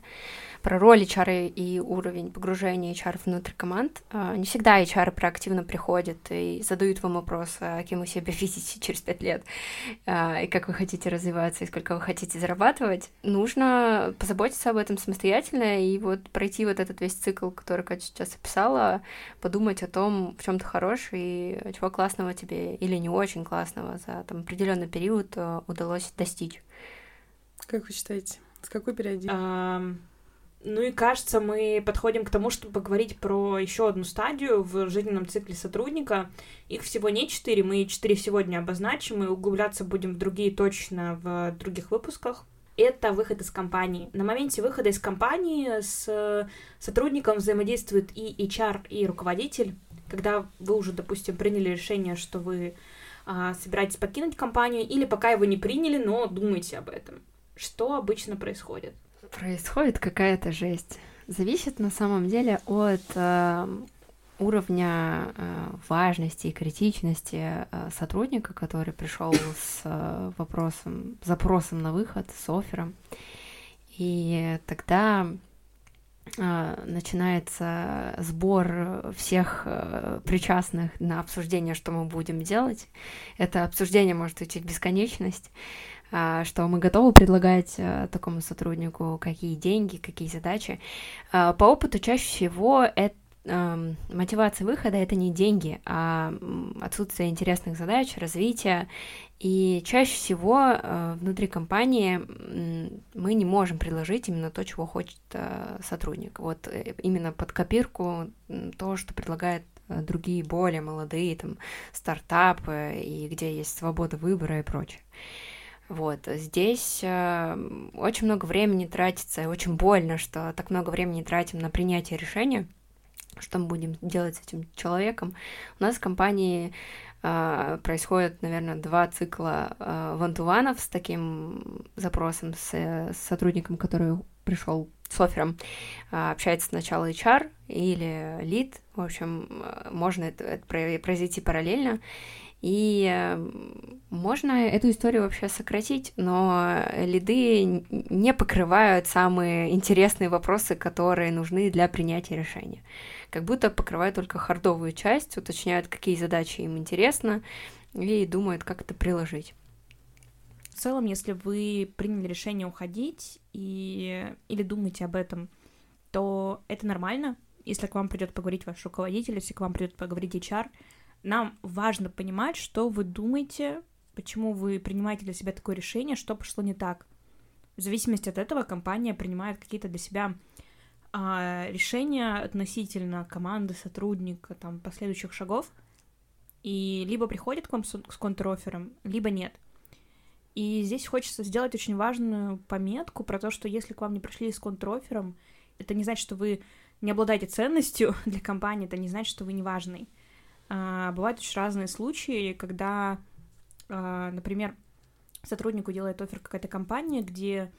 S3: про роль HR и уровень погружения HR внутрь команд. А, не всегда HR проактивно приходят и задают вам вопрос, а кем вы себя видите через пять лет, а, и как вы хотите развиваться, и сколько вы хотите зарабатывать. Нужно позаботиться об этом самостоятельно и вот пройти вот этот весь цикл, который Катя сейчас описала, подумать о том, в чем ты хорош и чего классного тебе или не очень классного за там, определенный период э, удалось достичь.
S2: Как вы считаете, с какой периодичностью?
S1: Ну и кажется, мы подходим к тому, чтобы поговорить про еще одну стадию в жизненном цикле сотрудника. Их всего не четыре, мы четыре сегодня обозначим и углубляться будем в другие точно в других выпусках. Это выход из компании. На моменте выхода из компании с сотрудником взаимодействует и HR, и руководитель. Когда вы уже, допустим, приняли решение, что вы а, собираетесь покинуть компанию, или пока его не приняли, но думаете об этом. Что обычно происходит?
S3: Происходит какая-то жесть. Зависит на самом деле от э, уровня э, важности и критичности э, сотрудника, который пришел с э, вопросом, запросом на выход, с оффером. И тогда э, начинается сбор всех э, причастных на обсуждение, что мы будем делать. Это обсуждение может идти в бесконечность. А, что мы готовы предлагать а, такому сотруднику, какие деньги, какие задачи. А, по опыту чаще всего это мотивация выхода это не деньги, а отсутствие интересных задач, развития. И чаще всего внутри компании мы не можем предложить именно то, чего хочет сотрудник. Вот э, именно под копирку то, что предлагает другие более молодые там стартапы и где есть свобода выбора и прочее. Вот, здесь э, очень много времени тратится, и очень больно, что так много времени тратим на принятие решения, что мы будем делать с этим человеком. У нас в компании э, происходит, наверное, два цикла э, вантуванов с таким запросом, с, с сотрудником, который пришел с оффером, э, общается сначала HR или лид, в общем, э, можно это, это произойти параллельно, и можно эту историю вообще сократить, но лиды не покрывают самые интересные вопросы, которые нужны для принятия решения. Как будто покрывают только хардовую часть, уточняют, какие задачи им интересно, и думают, как это приложить.
S1: В целом, если вы приняли решение уходить и... или думаете об этом, то это нормально. Если к вам придет поговорить ваш руководитель, если к вам придет поговорить HR, нам важно понимать, что вы думаете, почему вы принимаете для себя такое решение, что пошло не так. В зависимости от этого компания принимает какие-то для себя а, решения относительно команды, сотрудника, там, последующих шагов, и либо приходит к вам с, с контрофером, либо нет. И здесь хочется сделать очень важную пометку про то, что если к вам не пришли с контрофером, это не значит, что вы не обладаете ценностью для компании, это не значит, что вы не важный. А, бывают очень разные случаи, когда, а, например, сотруднику делает офер какая-то компания, где,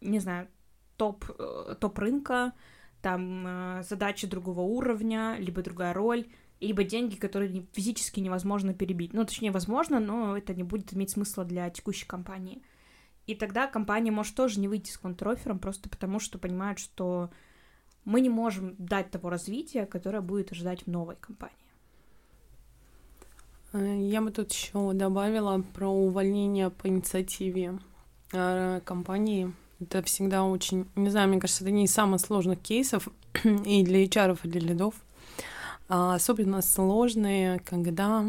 S1: не знаю, топ, э, топ рынка, там э, задачи другого уровня, либо другая роль, либо деньги, которые физически невозможно перебить. Ну, точнее, возможно, но это не будет иметь смысла для текущей компании. И тогда компания может тоже не выйти с контрофером, просто потому что понимают, что мы не можем дать того развития, которое будет ожидать в новой компании.
S2: Э, я бы тут еще добавила про увольнение по инициативе э, компании. Это всегда очень, не знаю, мне кажется, это не из самых сложных кейсов и для HR, и для лидов. А особенно сложные, когда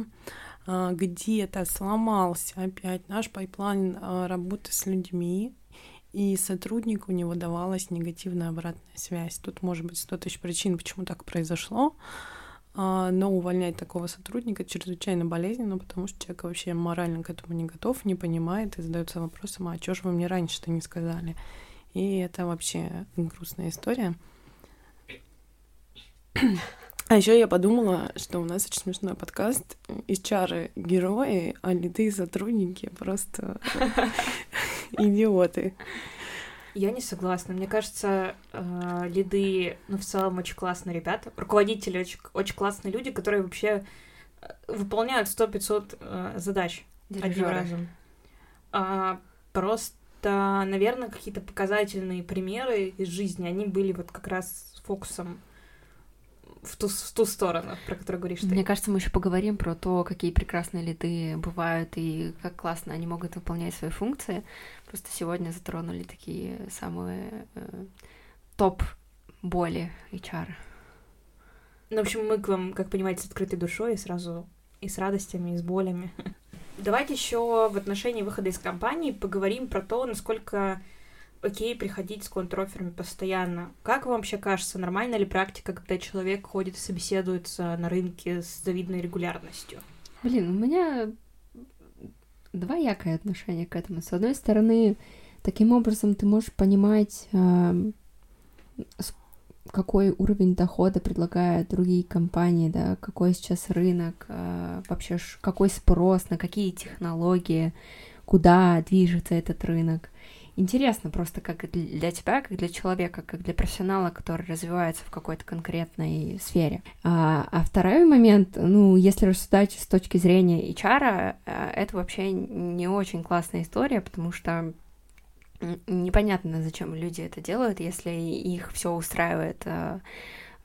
S2: а, где-то сломался опять наш pipeline а, работы с людьми, и сотруднику не выдавалась негативная обратная связь. Тут может быть сто тысяч причин, почему так произошло. А, но увольнять такого сотрудника чрезвычайно болезненно, потому что человек вообще морально к этому не готов, не понимает и задается вопросом, а что же вы мне раньше-то не сказали? И это вообще грустная история. А еще я подумала, что у нас очень смешной подкаст. Из чары герои, а лиды сотрудники просто идиоты.
S1: Я не согласна. Мне кажется, э, лиды, ну, в целом, очень классные ребята. Руководители очень, очень классные люди, которые вообще выполняют 100-500 э, задач одним разом. А, просто, наверное, какие-то показательные примеры из жизни, они были вот как раз с фокусом в ту, в ту сторону, про которую говоришь ты.
S3: Мне кажется, мы еще поговорим про то, какие прекрасные лиды бывают и как классно они могут выполнять свои функции. Просто сегодня затронули такие самые э, топ боли HR.
S1: Ну, в общем, мы к вам, как понимаете, с открытой душой и сразу и с радостями, и с болями. Давайте еще в отношении выхода из компании поговорим про то, насколько окей приходить с контроферами постоянно. Как вам вообще кажется, нормальна ли практика, когда человек ходит и собеседуется на рынке с завидной регулярностью?
S3: Блин, у меня двоякое отношение к этому. С одной стороны, таким образом ты можешь понимать, э, какой уровень дохода предлагают другие компании, да, какой сейчас рынок, э, вообще какой спрос, на какие технологии, куда движется этот рынок. Интересно просто как для тебя, как для человека, как для профессионала, который развивается в какой-то конкретной сфере. А, а второй момент, ну, если рассуждать с точки зрения HR, э, это вообще не очень классная история, потому что непонятно, зачем люди это делают, если их все устраивает э,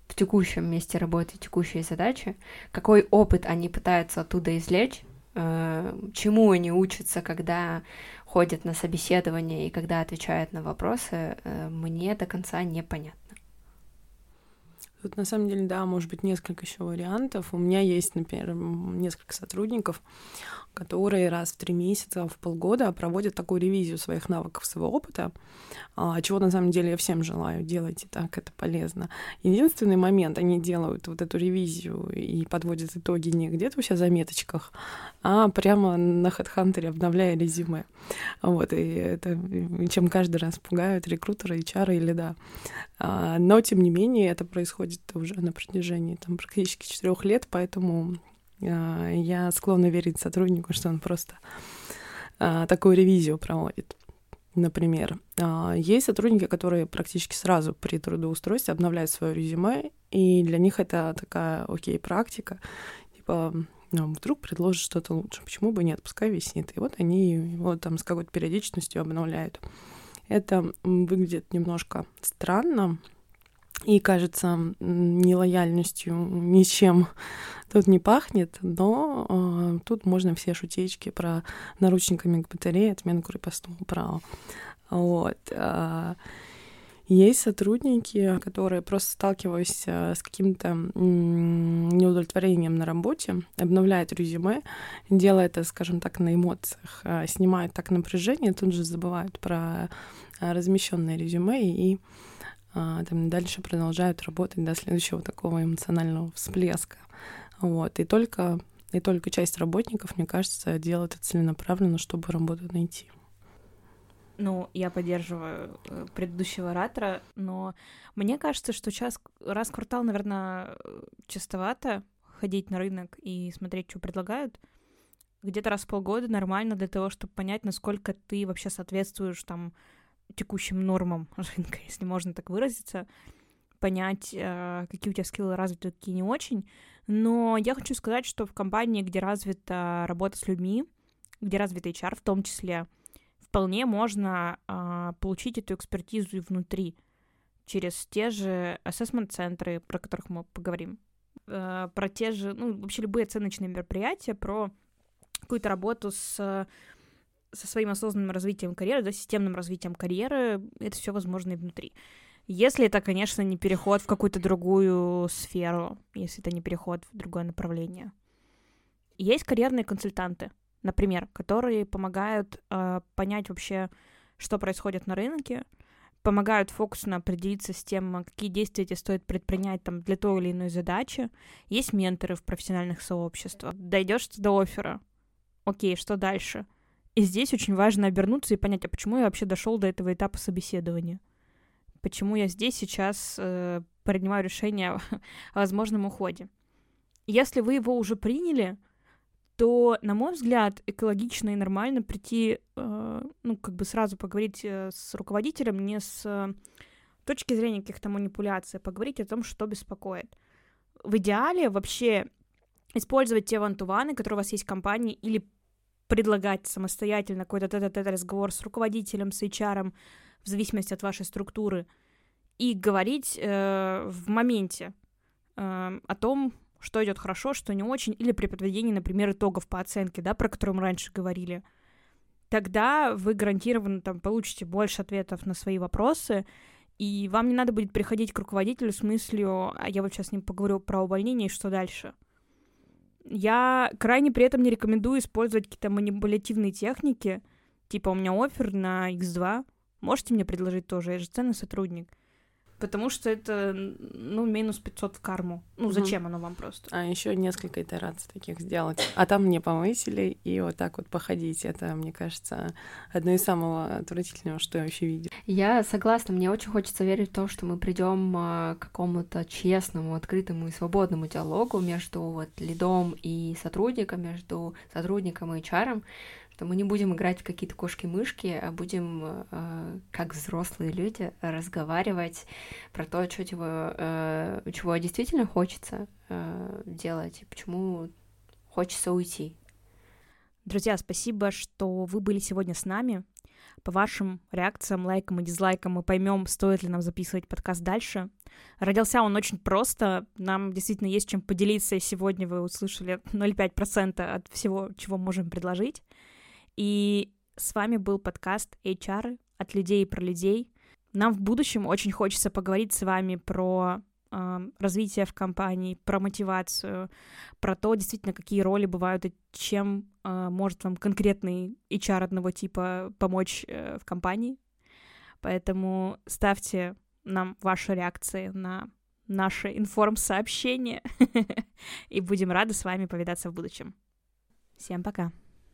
S3: в текущем месте работы, текущие задачи, какой опыт они пытаются оттуда извлечь, э, чему они учатся, когда ходят на собеседование и когда отвечают на вопросы, э, мне до конца непонятно.
S2: Тут на самом деле, да, может быть несколько еще вариантов. У меня есть, например, несколько сотрудников, которые раз в три месяца, в полгода проводят такую ревизию своих навыков, своего опыта, а, чего на самом деле я всем желаю. Делайте так, это полезно. Единственный момент, они делают вот эту ревизию и подводят итоги не где-то у себя в заметочках, а прямо на HeadHunter обновляя резюме. Вот, и это чем каждый раз пугают рекрутеры, HR или да. А, но, тем не менее, это происходит уже на протяжении там, практически четырех лет, поэтому а, я склонна верить сотруднику, что он просто а, такую ревизию проводит. Например, а, есть сотрудники, которые практически сразу при трудоустройстве обновляют свое резюме, и для них это такая, окей, практика, типа, ну, вдруг предложат что-то лучше, почему бы нет, пускай висит. И вот они его там с какой-то периодичностью обновляют. Это выглядит немножко странно, и кажется нелояльностью ничем тут не пахнет, но э, тут можно все шутечки про наручниками к батарее, отмену крепостного права. Вот. Э, есть сотрудники, которые просто сталкиваясь э, с каким-то неудовлетворением на работе, обновляют резюме, делая это, скажем так, на эмоциях, снимают так напряжение, тут же забывают про размещенное резюме и а, там дальше продолжают работать до следующего такого эмоционального всплеска. Вот. И только, и только часть работников, мне кажется, делает это целенаправленно, чтобы работу найти.
S1: Ну, я поддерживаю э, предыдущего оратора, но мне кажется, что час, раз в квартал, наверное, чистовато ходить на рынок и смотреть, что предлагают. Где-то раз в полгода нормально для того, чтобы понять, насколько ты вообще соответствуешь там текущим нормам рынка, если можно так выразиться, понять, э, какие у тебя скиллы развиты, какие не очень. Но я хочу сказать, что в компании, где развита работа с людьми, где развит HR в том числе, вполне можно э, получить эту экспертизу и внутри через те же ассессмент-центры, про которых мы поговорим, э, про те же, ну, вообще любые оценочные мероприятия, про какую-то работу с со своим осознанным развитием карьеры, да, системным развитием карьеры, это все возможно и внутри. Если это, конечно, не переход в какую-то другую сферу, если это не переход в другое направление. Есть карьерные консультанты, например, которые помогают э, понять вообще, что происходит на рынке, помогают фокусно определиться с тем, какие действия тебе стоит предпринять там, для той или иной задачи. Есть менторы в профессиональных сообществах. Дойдешь до оффера. Окей, что дальше? И здесь очень важно обернуться и понять, а почему я вообще дошел до этого этапа собеседования? Почему я здесь сейчас э, принимаю решение о, возможном уходе? Если вы его уже приняли, то, на мой взгляд, экологично и нормально прийти, э, ну, как бы сразу поговорить э, с руководителем не с э, точки зрения каких-то манипуляций, а поговорить о том, что беспокоит. В идеале вообще использовать те вантуваны, которые у вас есть в компании, или предлагать самостоятельно какой-то тет разговор с руководителем, с HR, в зависимости от вашей структуры, и говорить э, в моменте э, о том, что идет хорошо, что не очень, или при подведении, например, итогов по оценке, да, про которые мы раньше говорили, тогда вы гарантированно там получите больше ответов на свои вопросы, и вам не надо будет приходить к руководителю с мыслью, а я вот сейчас с ним поговорю про увольнение и что дальше. Я крайне при этом не рекомендую использовать какие-то манипулятивные техники, типа у меня офер на X2, можете мне предложить тоже, я же ценный сотрудник потому что это, ну, минус 500 в карму. Ну, зачем угу. оно вам просто?
S2: А еще несколько итераций таких сделать. А там мне повысили, и вот так вот походить. Это, мне кажется, одно из самого отвратительного, что я вообще видела.
S3: Я согласна. Мне очень хочется верить в то, что мы придем а, к какому-то честному, открытому и свободному диалогу между вот лидом и сотрудником, между сотрудником и HR, что мы не будем играть в какие-то кошки-мышки, а будем, э, как взрослые люди, разговаривать про то, что чего, э, чего действительно хочется э, делать и почему хочется уйти.
S1: Друзья, спасибо, что вы были сегодня с нами. По вашим реакциям, лайкам и дизлайкам мы поймем, стоит ли нам записывать подкаст дальше. Родился он очень просто. Нам действительно есть чем поделиться. И сегодня вы услышали 0,5% от всего, чего можем предложить. И с вами был подкаст HR от людей и про людей. Нам в будущем очень хочется поговорить с вами про э, развитие в компании, про мотивацию, про то, действительно, какие роли бывают и чем э, может вам конкретный HR одного типа помочь э, в компании. Поэтому ставьте нам ваши реакции на наше информ-сообщение, и будем рады с вами повидаться в будущем. Всем пока!